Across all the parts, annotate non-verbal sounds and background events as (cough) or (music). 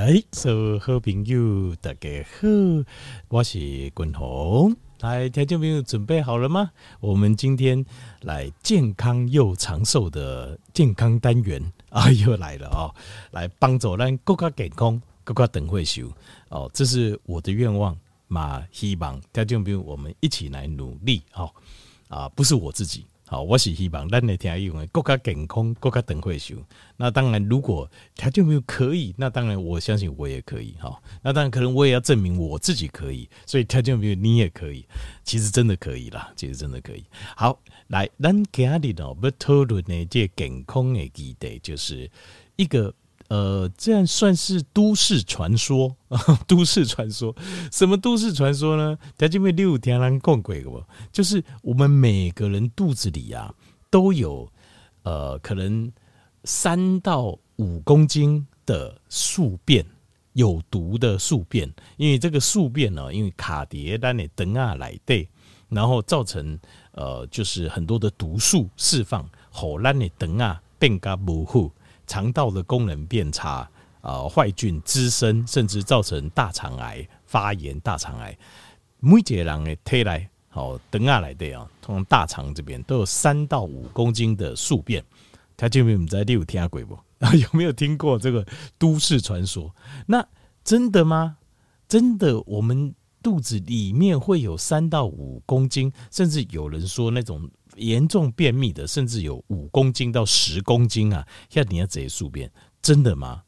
来，所有好朋友大家好，我是君宏。来，听众朋友准备好了吗？我们今天来健康又长寿的健康单元啊，又来了哦！来帮助咱更加健康，更加等会修哦，这是我的愿望嘛，希望听众朋友我们一起来努力哦啊，不是我自己。好，我是希望咱的听友们更加健康，更加长岁数。那当然，如果条件没有可以，那当然我相信我也可以。哈，那当然可能我也要证明我自己可以，所以条件没有你也可以。其实真的可以啦，其实真的可以。好，来，咱今日呢要讨论的这健康的基地，就是一个。呃，这样算是都市传说，(laughs) 都市传说，什么都市传说呢？它就会六天狼共鬼哦，就是我们每个人肚子里啊，都有呃，可能三到五公斤的宿便，有毒的宿便，因为这个宿便呢，因为卡碟单的灯啊来对，然后造成呃，就是很多的毒素释放，好烂的灯啊变加模糊。肠道的功能变差，啊，坏菌滋生，甚至造成大肠癌发炎。大肠癌，每一个人的体内，好等下来的啊，从大肠这边都有三到五公斤的宿便。他这边我们在第五听过不？(laughs) 有没有听过这个都市传说？那真的吗？真的，我们肚子里面会有三到五公斤，甚至有人说那种。严重便秘的，甚至有五公斤到十公斤啊！要你要这些宿便，真的吗？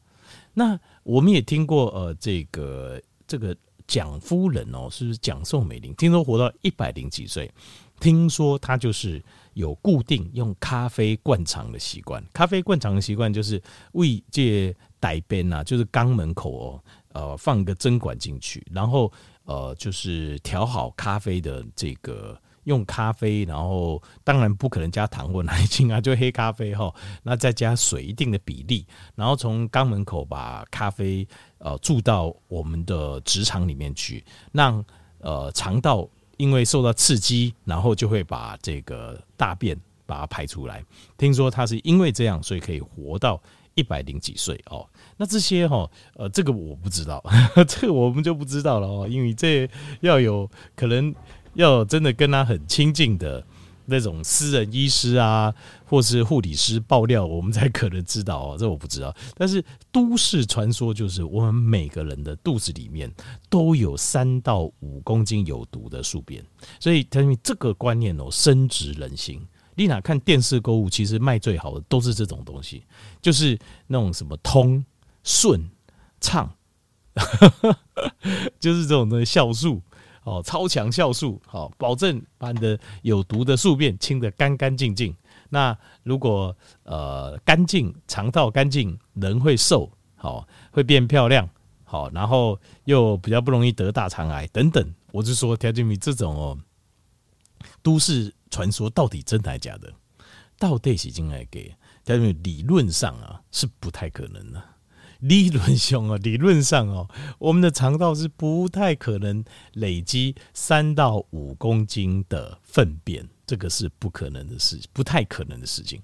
那我们也听过，呃，这个这个蒋夫人哦，是不是蒋宋美龄？听说活到一百零几岁，听说她就是有固定用咖啡灌肠的习惯。咖啡灌肠的习惯就是为这带边啊，就是肛门口哦，呃，放个针管进去，然后呃，就是调好咖啡的这个。用咖啡，然后当然不可能加糖或奶精啊，就黑咖啡哈。(laughs) 那再加水一定的比例，然后从肛门口把咖啡呃注到我们的直肠里面去，让呃肠道因为受到刺激，然后就会把这个大便把它排出来。听说他是因为这样，所以可以活到一百零几岁哦。那这些哈呃这个我不知道，(laughs) 这个我们就不知道了哦，因为这要有可能。要真的跟他很亲近的那种私人医师啊，或是护理师爆料，我们才可能知道哦。(laughs) 这我不知道。但是都市传说就是，我们每个人的肚子里面都有三到五公斤有毒的宿便，所以他们这个观念哦，深植人心。丽娜看电视购物，其实卖最好的都是这种东西，就是那种什么通顺畅，(laughs) 就是这种的酵素。哦，超强酵素，好，保证把你的有毒的宿便清得干干净净。那如果呃干净，肠道干净，人会瘦，好，会变漂亮，好，然后又比较不容易得大肠癌等等。我就说，条件米这种哦，都市传说到底真的还假的？到底是真还给？条件米理论上啊是不太可能的。理论上啊，理论上哦，我们的肠道是不太可能累积三到五公斤的粪便，这个是不可能的事，不太可能的事情。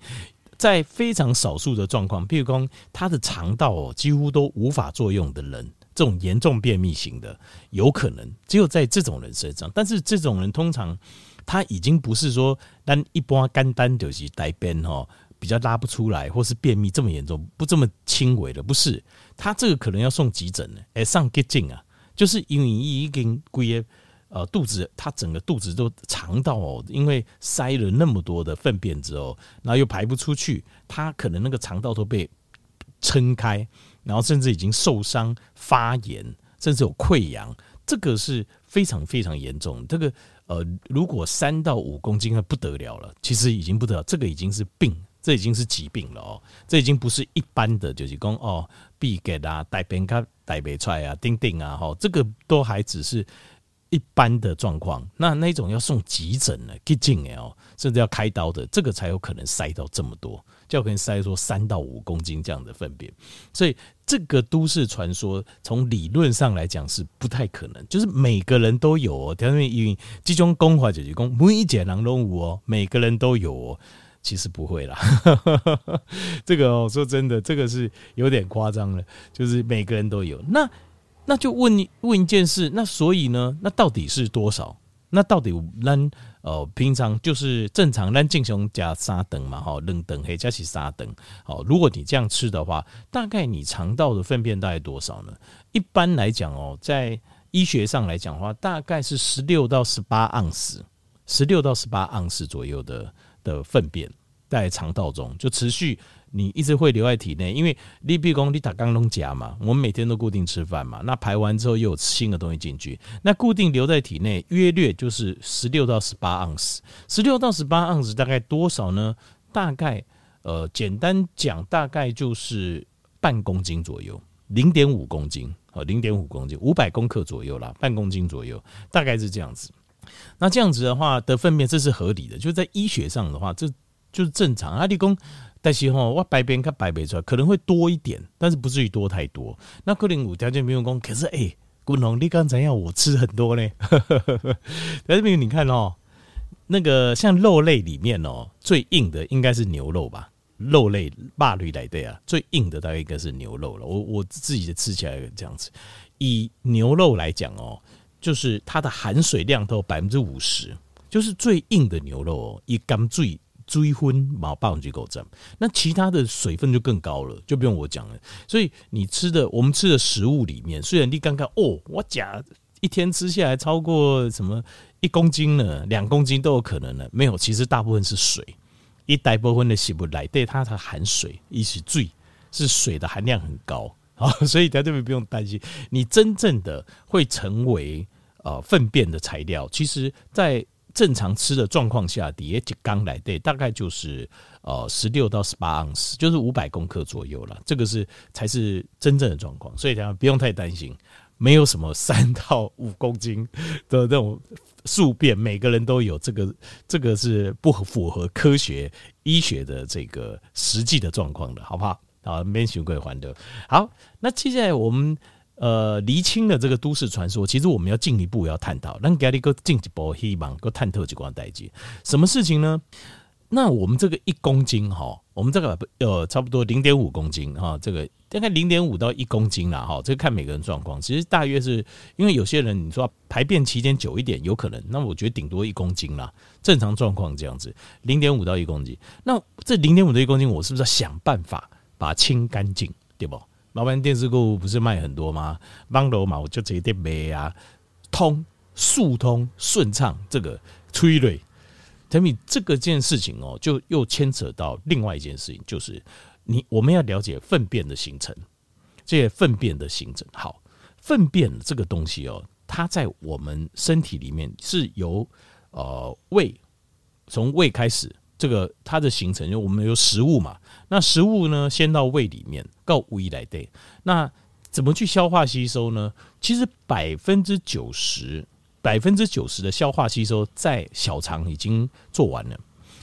在非常少数的状况，譬如说他的肠道哦几乎都无法作用的人，这种严重便秘型的，有可能只有在这种人身上。但是这种人通常他已经不是说单一般肝单就是带便哦。比较拉不出来，或是便秘这么严重，不这么轻微的，不是他这个可能要送急诊呢。哎，上急诊啊，就是因为已经归呃肚子，他整个肚子都肠道哦，因为塞了那么多的粪便之后，然后又排不出去，他可能那个肠道都被撑开，然后甚至已经受伤、发炎，甚至有溃疡，这个是非常非常严重。这个呃，如果三到五公斤，那不得了了，其实已经不得了，这个已经是病。这已经是疾病了哦，这已经不是一般的，就是讲哦，闭结啊、带便卡、带不出来啊、钉钉啊，哈，这个都还只是一般的状况。那那种要送急诊的、急诊的哦，甚至要开刀的，这个才有可能塞到这么多，就有可能塞说三到五公斤这样的粪便。所以这个都市传说，从理论上来讲是不太可能，就是每个人都有哦。因为因为这种讲法就是讲每一个人都有哦，每个人都有哦。其实不会啦，(laughs) 这个哦，说真的，这个是有点夸张了，就是每个人都有。那那就问你问一件事，那所以呢，那到底是多少？那到底咱呃平常就是正常咱进行加三等嘛，哈，冷等黑加起三等。好，如果你这样吃的话，大概你肠道的粪便大概多少呢？一般来讲哦，在医学上来讲的话，大概是十六到十八盎司，十六到十八盎司左右的的粪便在肠道中就持续。你一直会留在体内，因为你比如说你打刚龙夹嘛，我们每天都固定吃饭嘛，那排完之后又有新的东西进去，那固定留在体内约略就是十六到十八盎司，十六到十八盎司大概多少呢？大概呃，简单讲，大概就是半公斤左右，零点五公斤，呃，零点五公斤，五百公克左右啦，半公斤左右，大概是这样子。那这样子的话的粪便，这是合理的，就在医学上的话，这就是正常。阿里公。但是吼，我白便看排不出来，可能会多一点，但是不至于多太多。那可能有条件没有讲，可是哎，古龙，你刚才要我吃很多呢。(laughs) 但是没有，你看哦，那个像肉类里面哦，最硬的应该是牛肉吧？肉类霸类来的啊，最硬的大概应该是牛肉了。我我自己的吃起来这样子，以牛肉来讲哦，就是它的含水量都百分之五十，就是最硬的牛肉哦，一缸最。追婚毛霸王级狗证，那其他的水分就更高了，就不用我讲了。所以你吃的，我们吃的食物里面，虽然你刚刚哦，我假一天吃下来超过什么一公斤呢，两公斤都有可能的，没有，其实大部分是水，一大部分的洗不来，对它的含水一起醉，是水的含量很高啊，所以在这边不用担心，你真正的会成为呃粪便的材料，其实，在。正常吃的状况下，底下刚来对，大概就是呃十六到十八盎司，就是五百公克左右了。这个是才是真正的状况，所以大家不用太担心，没有什么三到五公斤的那种宿便，每个人都有这个，这个是不符合科学医学的这个实际的状况的，好不好？好，免许贵还的。好，那接下来我们。呃，厘清了这个都市传说，其实我们要进一步要探讨，让家里个进一步希望个探讨几关代志。什么事情呢？那我们这个一公斤哈，我们这个呃差不多零点五公斤哈，这个大概零点五到一公斤啦哈，这个看每个人状况。其实大约是因为有些人你说排便期间久一点，有可能，那我觉得顶多一公斤啦，正常状况这样子，零点五到一公斤。那这零点五到一公斤，我是不是要想办法把它清干净，对不？老板电视购物不是卖很多吗？帮楼嘛，我就直接卖啊，通速通顺畅，这个催泪。等于这个件事情哦，就又牵扯到另外一件事情，就是你我们要了解粪便的形成，这些粪便的形成。好，粪便这个东西哦，它在我们身体里面是由呃胃从胃开始。这个它的形成，就我们有食物嘛，那食物呢，先到胃里面，到胃来对，那怎么去消化吸收呢？其实百分之九十，百分之九十的消化吸收在小肠已经做完了，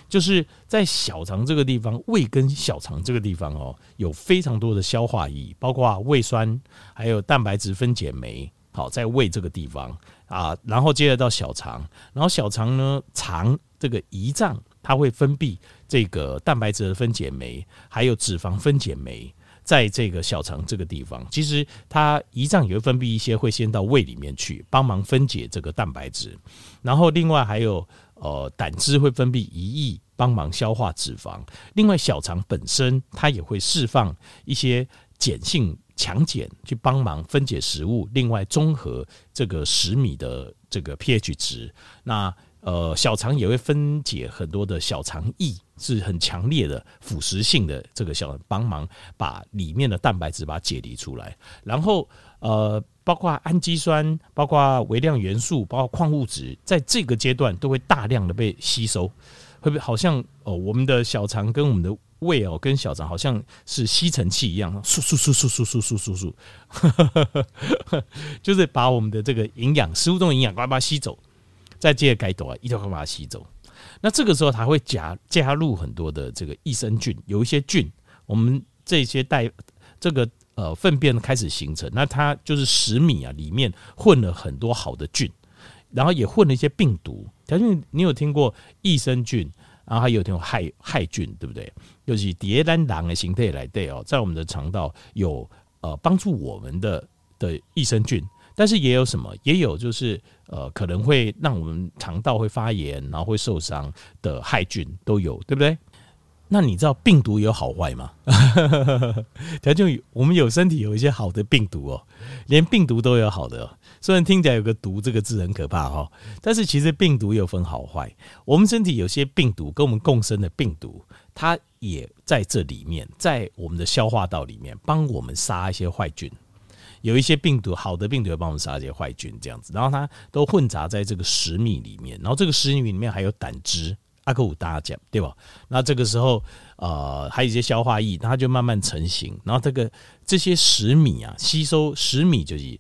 就是在小肠这个地方，胃跟小肠这个地方哦，有非常多的消化液，包括胃酸，还有蛋白质分解酶，好，在胃这个地方啊，然后接着到小肠，然后小肠呢，肠这个胰脏。它会分泌这个蛋白质的分解酶，还有脂肪分解酶，在这个小肠这个地方，其实它胰脏也会分泌一些，会先到胃里面去帮忙分解这个蛋白质，然后另外还有呃胆汁会分泌胰液帮忙消化脂肪，另外小肠本身它也会释放一些碱性强碱去帮忙分解食物，另外中和这个十米的这个 pH 值，那。呃，小肠也会分解很多的小肠液，是很强烈的腐蚀性的这个小，帮忙把里面的蛋白质把它解离出来。然后呃，包括氨基酸、包括微量元素、包括矿物质，在这个阶段都会大量的被吸收。会不会好像哦，我们的小肠跟我们的胃哦，跟小肠好像是吸尘器一样，嗖嗖嗖嗖嗖嗖嗖嗖嗖，就是把我们的这个营养、食物中的营养，把它吸走。在这个阶段，一定会把它吸走。那这个时候，它会加加入很多的这个益生菌，有一些菌，我们这些带这个呃粪便开始形成，那它就是食米啊，里面混了很多好的菌，然后也混了一些病毒。条件，你有听过益生菌、然后还有这种害害菌，对不对？尤其蝶兰狼的形态来对哦，在我们的肠道有呃帮助我们的的益生菌，但是也有什么？也有就是呃可能会让我们肠道会发炎，然后会受伤的害菌都有，对不对？那你知道病毒有好坏吗？(laughs) 条件我们有身体有一些好的病毒哦，连病毒都有好的。虽然听起来有个“毒”这个字很可怕哈，但是其实病毒有分好坏。我们身体有些病毒跟我们共生的病毒，它也在这里面，在我们的消化道里面帮我们杀一些坏菌。有一些病毒，好的病毒会帮我们杀一些坏菌，这样子，然后它都混杂在这个食米里面，然后这个食米里面还有胆汁。阿克五大讲，对吧？那这个时候，呃，还有一些消化液，它就慢慢成型。然后这个这些食米啊，吸收食米就是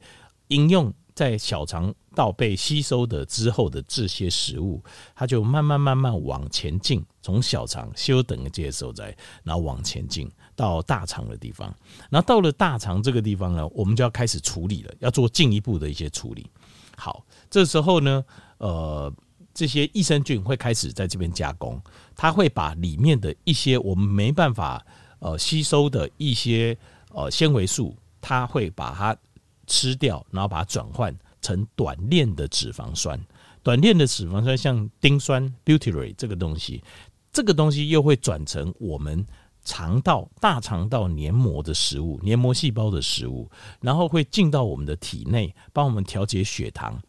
应用在小肠到被吸收的之后的这些食物，它就慢慢慢慢往前进，从小肠休等的接受在，然后往前进到大肠的地方。然后到了大肠这个地方呢，我们就要开始处理了，要做进一步的一些处理。好，这时候呢，呃。这些益生菌会开始在这边加工，它会把里面的一些我们没办法呃吸收的一些呃纤维素，它会把它吃掉，然后把它转换成短链的脂肪酸。短链的脂肪酸像丁酸 （butyrate） 这个东西，这个东西又会转成我们肠道大肠道黏膜的食物，黏膜细胞的食物，然后会进到我们的体内，帮我们调节血糖。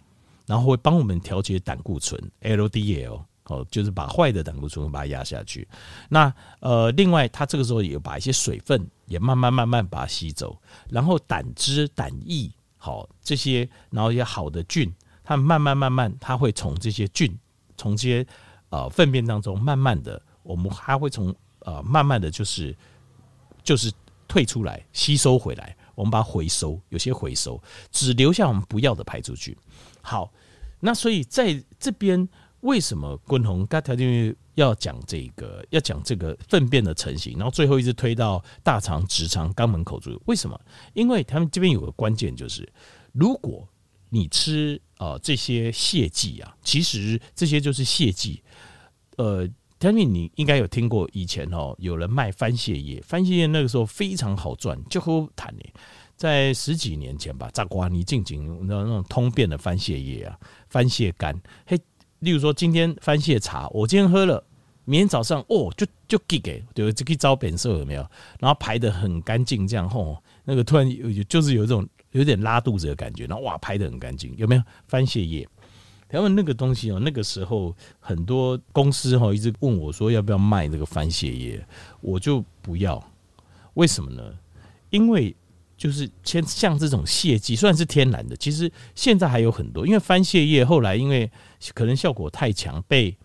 然后会帮我们调节胆固醇 （LDL），哦，就是把坏的胆固醇把它压下去。那呃，另外它这个时候也把一些水分也慢慢慢慢把它吸走，然后胆汁、胆液，好这些，然后一些好的菌，它慢慢慢慢，它会从这些菌，从这些呃粪便当中慢慢的，我们还会从呃慢慢的就是就是退出来，吸收回来，我们把它回收，有些回收，只留下我们不要的排出去。好，那所以在这边，为什么昆宏刚条件要讲这个，要讲这个粪便的成型，然后最后一直推到大肠、直肠、肛门口处？为什么？因为他们这边有个关键，就是如果你吃呃这些泻剂啊，其实这些就是泻剂。呃，条件你应该有听过，以前哦有人卖番泻叶，番泻叶那个时候非常好赚，就和谈呢。在十几年前吧，炸瓜你静静那那种通便的番泻叶啊，番泻干，嘿，例如说今天番泻茶，我今天喝了，明天早上哦就就给给，对，就可以招本色有没有？然后排得很干净，这样吼，那个突然有就是有一种有点拉肚子的感觉，然后哇排得很干净，有没有？番泻叶，他们那个东西哦，那个时候很多公司哈一直问我说要不要卖这个番泻叶，我就不要，为什么呢？因为。就是像像这种泻剂，虽然是天然的，其实现在还有很多。因为番泻叶后来因为可能效果太强，被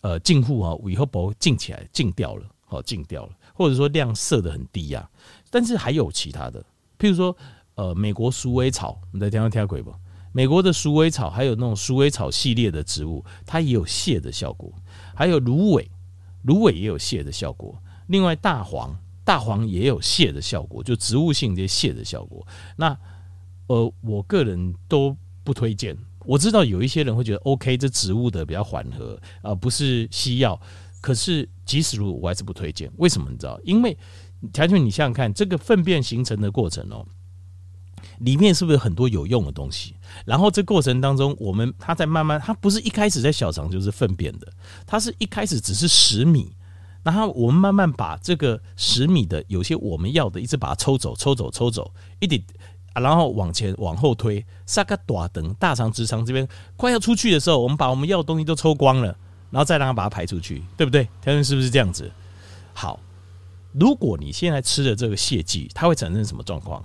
呃禁护啊，以后不禁起来禁掉了，好禁掉了，或者说量设得很低呀。但是还有其他的，譬如说呃美国鼠尾草，你在听到听鬼不？美国的鼠尾草还有那种鼠尾草系列的植物，它也有泻的效果。还有芦苇，芦苇也有泻的效果。另外大黄。大黄也有泻的效果，就植物性这些泻的效果。那呃，我个人都不推荐。我知道有一些人会觉得 OK，这植物的比较缓和，啊不是西药。可是即使如我还是不推荐。为什么你知道？因为条件你想想看，这个粪便形成的过程哦，里面是不是很多有用的东西？然后这过程当中，我们它在慢慢，它不是一开始在小肠就是粪便的，它是一开始只是十米。然后我们慢慢把这个十米的有些我们要的，一直把它抽走、抽走、抽走，一点，然后往前往后推，撒个大等大肠直肠这边快要出去的时候，我们把我们要的东西都抽光了，然后再让它把它排出去，对不对？条件是不是这样子？好，如果你现在吃的这个泻剂，它会产生什么状况？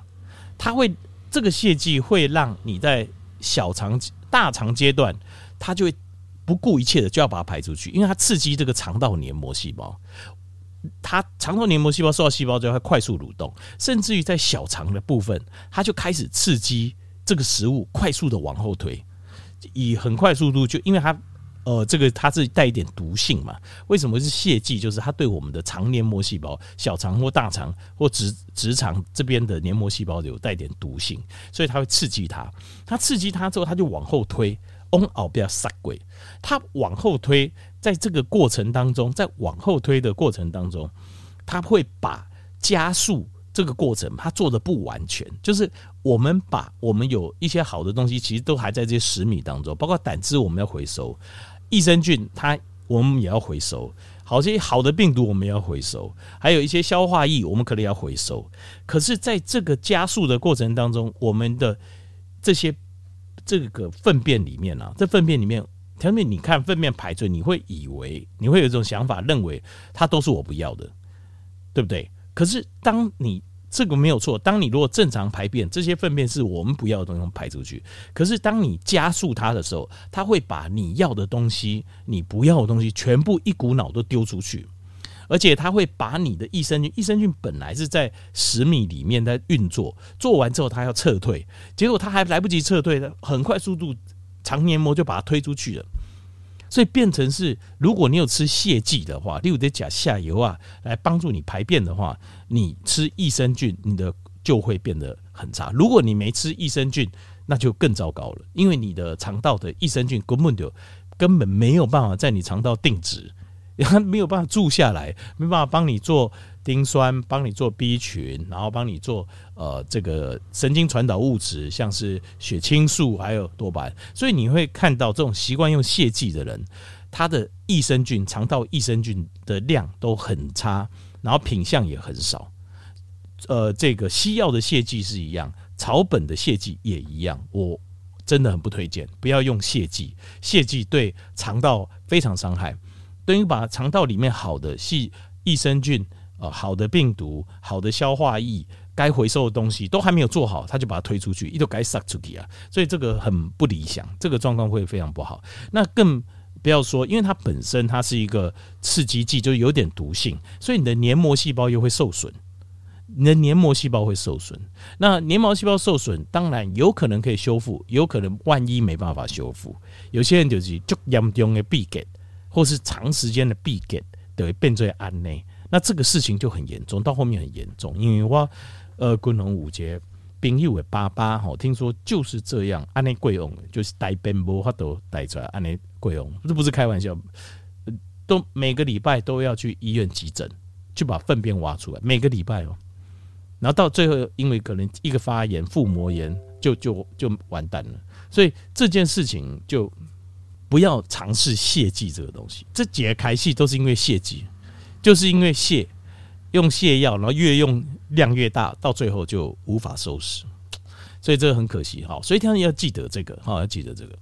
它会这个泻剂会让你在小肠、大肠阶段，它就会。不顾一切的就要把它排出去，因为它刺激这个肠道黏膜细胞，它肠道黏膜细胞受到细胞之后，它快速蠕动，甚至于在小肠的部分，它就开始刺激这个食物快速的往后推，以很快速度就因为它呃这个它是带一点毒性嘛？为什么是泻剂？就是它对我们的肠黏膜细胞、小肠或大肠或直直肠这边的黏膜细胞有带点毒性，所以它会刺激它，它刺激它之后，它就往后推。往后边撒鬼，它往后推，在这个过程当中，在往后推的过程当中，它会把加速这个过程，它做的不完全。就是我们把我们有一些好的东西，其实都还在这些十米当中，包括胆汁我们要回收，益生菌它我们也要回收。好，些好的病毒我们要回收，还有一些消化液我们可能要回收。可是，在这个加速的过程当中，我们的这些这个粪便里面啊，这粪便里面，前面你看粪便排出，你会以为你会有一种想法，认为它都是我不要的，对不对？可是，当你这个没有错。当你如果正常排便，这些粪便是我们不要的东西排出去。可是当你加速它的时候，它会把你要的东西、你不要的东西全部一股脑都丢出去，而且它会把你的益生菌，益生菌本来是在十米里面在运作，做完之后它要撤退，结果它还来不及撤退，很快速度肠黏膜就把它推出去了。所以变成是，如果你有吃泻剂的话，例如得甲下游啊，来帮助你排便的话，你吃益生菌，你的就会变得很差。如果你没吃益生菌，那就更糟糕了，因为你的肠道的益生菌根本就根本没有办法在你肠道定植，它 (laughs) 没有办法住下来，没办法帮你做。丁酸帮你做 B 群，然后帮你做呃这个神经传导物质，像是血清素还有多巴胺，所以你会看到这种习惯用泻剂的人，他的益生菌肠道益生菌的量都很差，然后品相也很少。呃，这个西药的泻剂是一样，草本的泻剂也一样，我真的很不推荐，不要用泻剂，泻剂对肠道非常伤害，等于把肠道里面好的细益生菌。呃好的病毒，好的消化液，该回收的东西都还没有做好，他就把它推出去，一都该撒出去啊！所以这个很不理想，这个状况会非常不好。那更不要说，因为它本身它是一个刺激剂，就有点毒性，所以你的黏膜细胞又会受损，你的黏膜细胞会受损。那黏膜细胞受损，当然有可能可以修复，有可能万一没办法修复，有些人就是就严重的闭结，或是长时间的闭结，都会变成安内。那这个事情就很严重，到后面很严重，因为我呃，共同五节朋友的爸爸哈，听说就是这样，安内贵翁就是带便无法都带出来，安内贵翁这不是开玩笑，都每个礼拜都要去医院急诊，去把粪便挖出来，每个礼拜哦，然后到最后因为可能一个发炎腹膜炎，就就就完蛋了，所以这件事情就不要尝试泻剂这个东西，这几个开戏都是因为泻剂。就是因为泻用泻药，然后越用量越大，到最后就无法收拾，所以这个很可惜哈。所以大家要记得这个哈，要记得这个。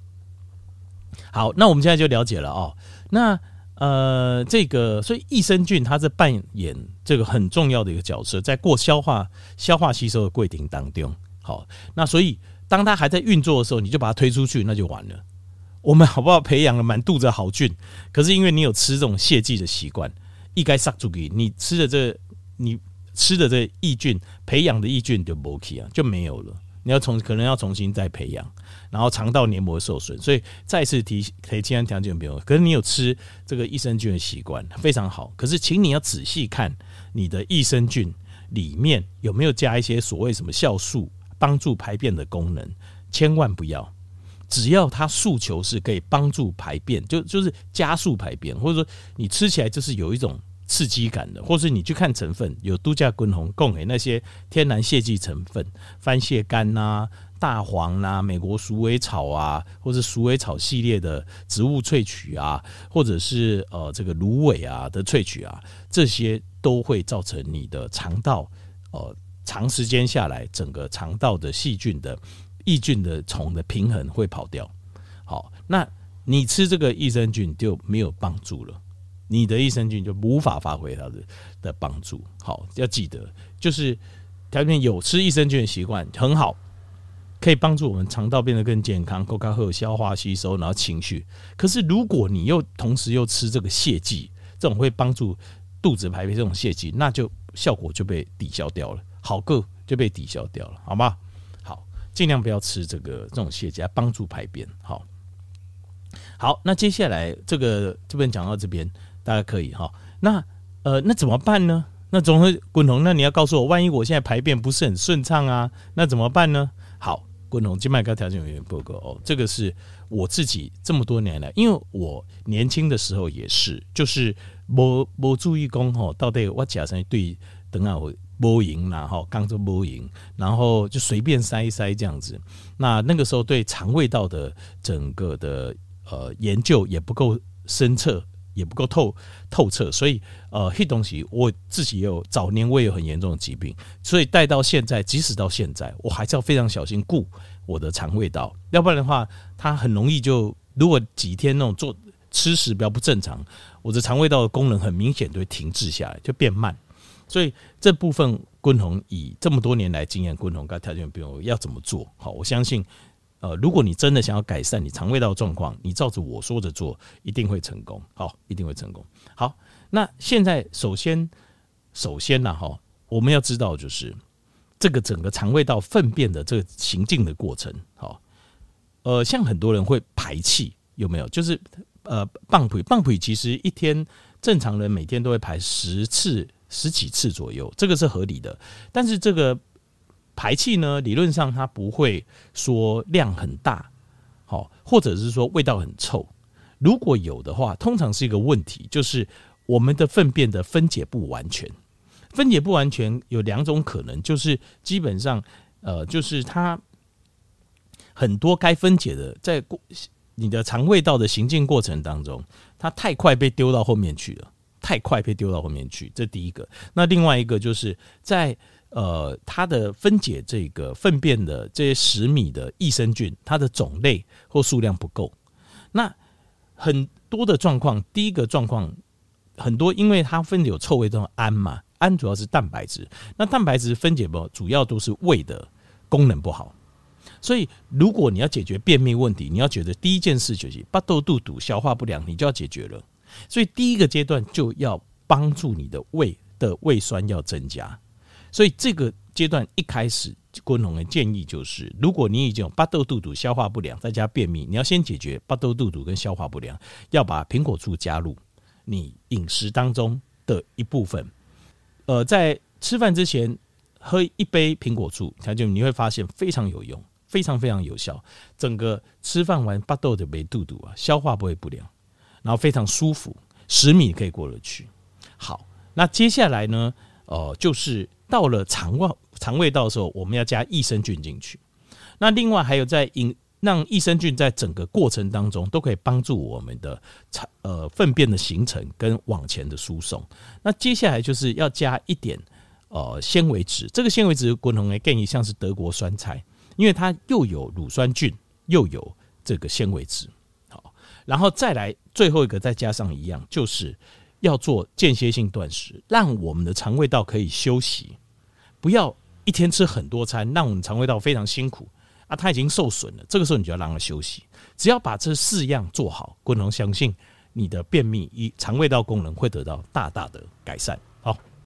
好，那我们现在就了解了哦。那呃，这个所以益生菌它是扮演这个很重要的一个角色，在过消化、消化吸收的过程当中。好，那所以当它还在运作的时候，你就把它推出去，那就完了。我们好不好培养了满肚子好菌？可是因为你有吃这种泻剂的习惯。一该杀出去，你吃的这你吃的这益菌培养的益菌就没去啊，就没有了。你要重可能要重新再培养，然后肠道黏膜受损，所以再次提提前条件朋友。可是你有吃这个益生菌的习惯非常好，可是请你要仔细看你的益生菌里面有没有加一些所谓什么酵素帮助排便的功能，千万不要。只要它诉求是可以帮助排便，就就是加速排便，或者说你吃起来就是有一种刺激感的，或是你去看成分，有度假滚红供给那些天然泻剂成分，番泻干呐、大黄呐、啊、美国鼠尾草啊，或者鼠尾草系列的植物萃取啊，或者是呃这个芦苇啊的萃取啊，这些都会造成你的肠道呃长时间下来，整个肠道的细菌的。益菌的虫的平衡会跑掉，好，那你吃这个益生菌就没有帮助了，你的益生菌就无法发挥它的的帮助。好，要记得，就是条件有吃益生菌的习惯很好，可以帮助我们肠道变得更健康，更加好消化吸收，然后情绪。可是如果你又同时又吃这个泻剂，这种会帮助肚子排便这种泻剂，那就效果就被抵消掉了，好个就被抵消掉了，好吗？尽量不要吃这个这种泻剂，帮助排便。好，好，那接下来这个这边讲到这边，大家可以哈。那呃，那怎么办呢？那总会滚筒，那你要告诉我，万一我现在排便不是很顺畅啊，那怎么办呢？好，滚红静脉高条件原因报告哦，这个是我自己这么多年来，因为我年轻的时候也是，就是没没注意功吼，到底我假设对等下我波赢然后刚做波赢，然后就随便塞一塞这样子。那那个时候对肠胃道的整个的呃研究也不够深彻。也不够透透彻，所以呃，黑东西我自己也有早年我也有很严重的疾病，所以带到现在，即使到现在，我还是要非常小心顾我的肠胃道，要不然的话，它很容易就如果几天那种做吃食比较不正常，我的肠胃道的功能很明显就会停滞下来，就变慢。所以这部分昆宏以这么多年来经验，昆宏跟条件不用要怎么做好，我相信。呃，如果你真的想要改善你肠胃道状况，你照着我说的做，一定会成功。好，一定会成功。好，那现在首先，首先呢，哈，我们要知道就是这个整个肠胃道粪便的这个行进的过程。好，呃，像很多人会排气，有没有？就是呃，放屁，放屁，其实一天正常人每天都会排十次、十几次左右，这个是合理的。但是这个。排气呢，理论上它不会说量很大，好，或者是说味道很臭。如果有的话，通常是一个问题，就是我们的粪便的分解不完全。分解不完全有两种可能，就是基本上，呃，就是它很多该分解的，在过你的肠胃道的行进过程当中，它太快被丢到后面去了，太快被丢到后面去。这第一个。那另外一个就是在。呃，它的分解这个粪便的这些十米的益生菌，它的种类或数量不够。那很多的状况，第一个状况很多，因为它分解有臭味，这种氨嘛，氨主要是蛋白质。那蛋白质分解不，主要都是胃的功能不好。所以，如果你要解决便秘问题，你要觉得第一件事就是巴豆肚肚消化不良，你就要解决了。所以，第一个阶段就要帮助你的胃的胃酸要增加。所以这个阶段一开始，郭龙的建议就是，如果你已经有巴豆肚肚消化不良，再加便秘，你要先解决巴豆肚肚跟消化不良，要把苹果醋加入你饮食当中的一部分。呃，在吃饭之前喝一杯苹果醋，它就你会发现非常有用，非常非常有效。整个吃饭完巴豆的没肚肚啊，消化不会不良，然后非常舒服，十米可以过得去。好，那接下来呢？呃，就是。到了肠胃肠胃道的时候，我们要加益生菌进去。那另外还有在饮让益生菌在整个过程当中都可以帮助我们的肠呃粪便的形成跟往前的输送。那接下来就是要加一点呃纤维质，这个纤维质滚筒更像是德国酸菜，因为它又有乳酸菌又有这个纤维质。然后再来最后一个再加上一样，就是要做间歇性断食，让我们的肠胃道可以休息。不要一天吃很多餐，让我们肠胃道非常辛苦啊！它已经受损了，这个时候你就要让它休息。只要把这四样做好，观众相信你的便秘与肠胃道功能会得到大大的改善。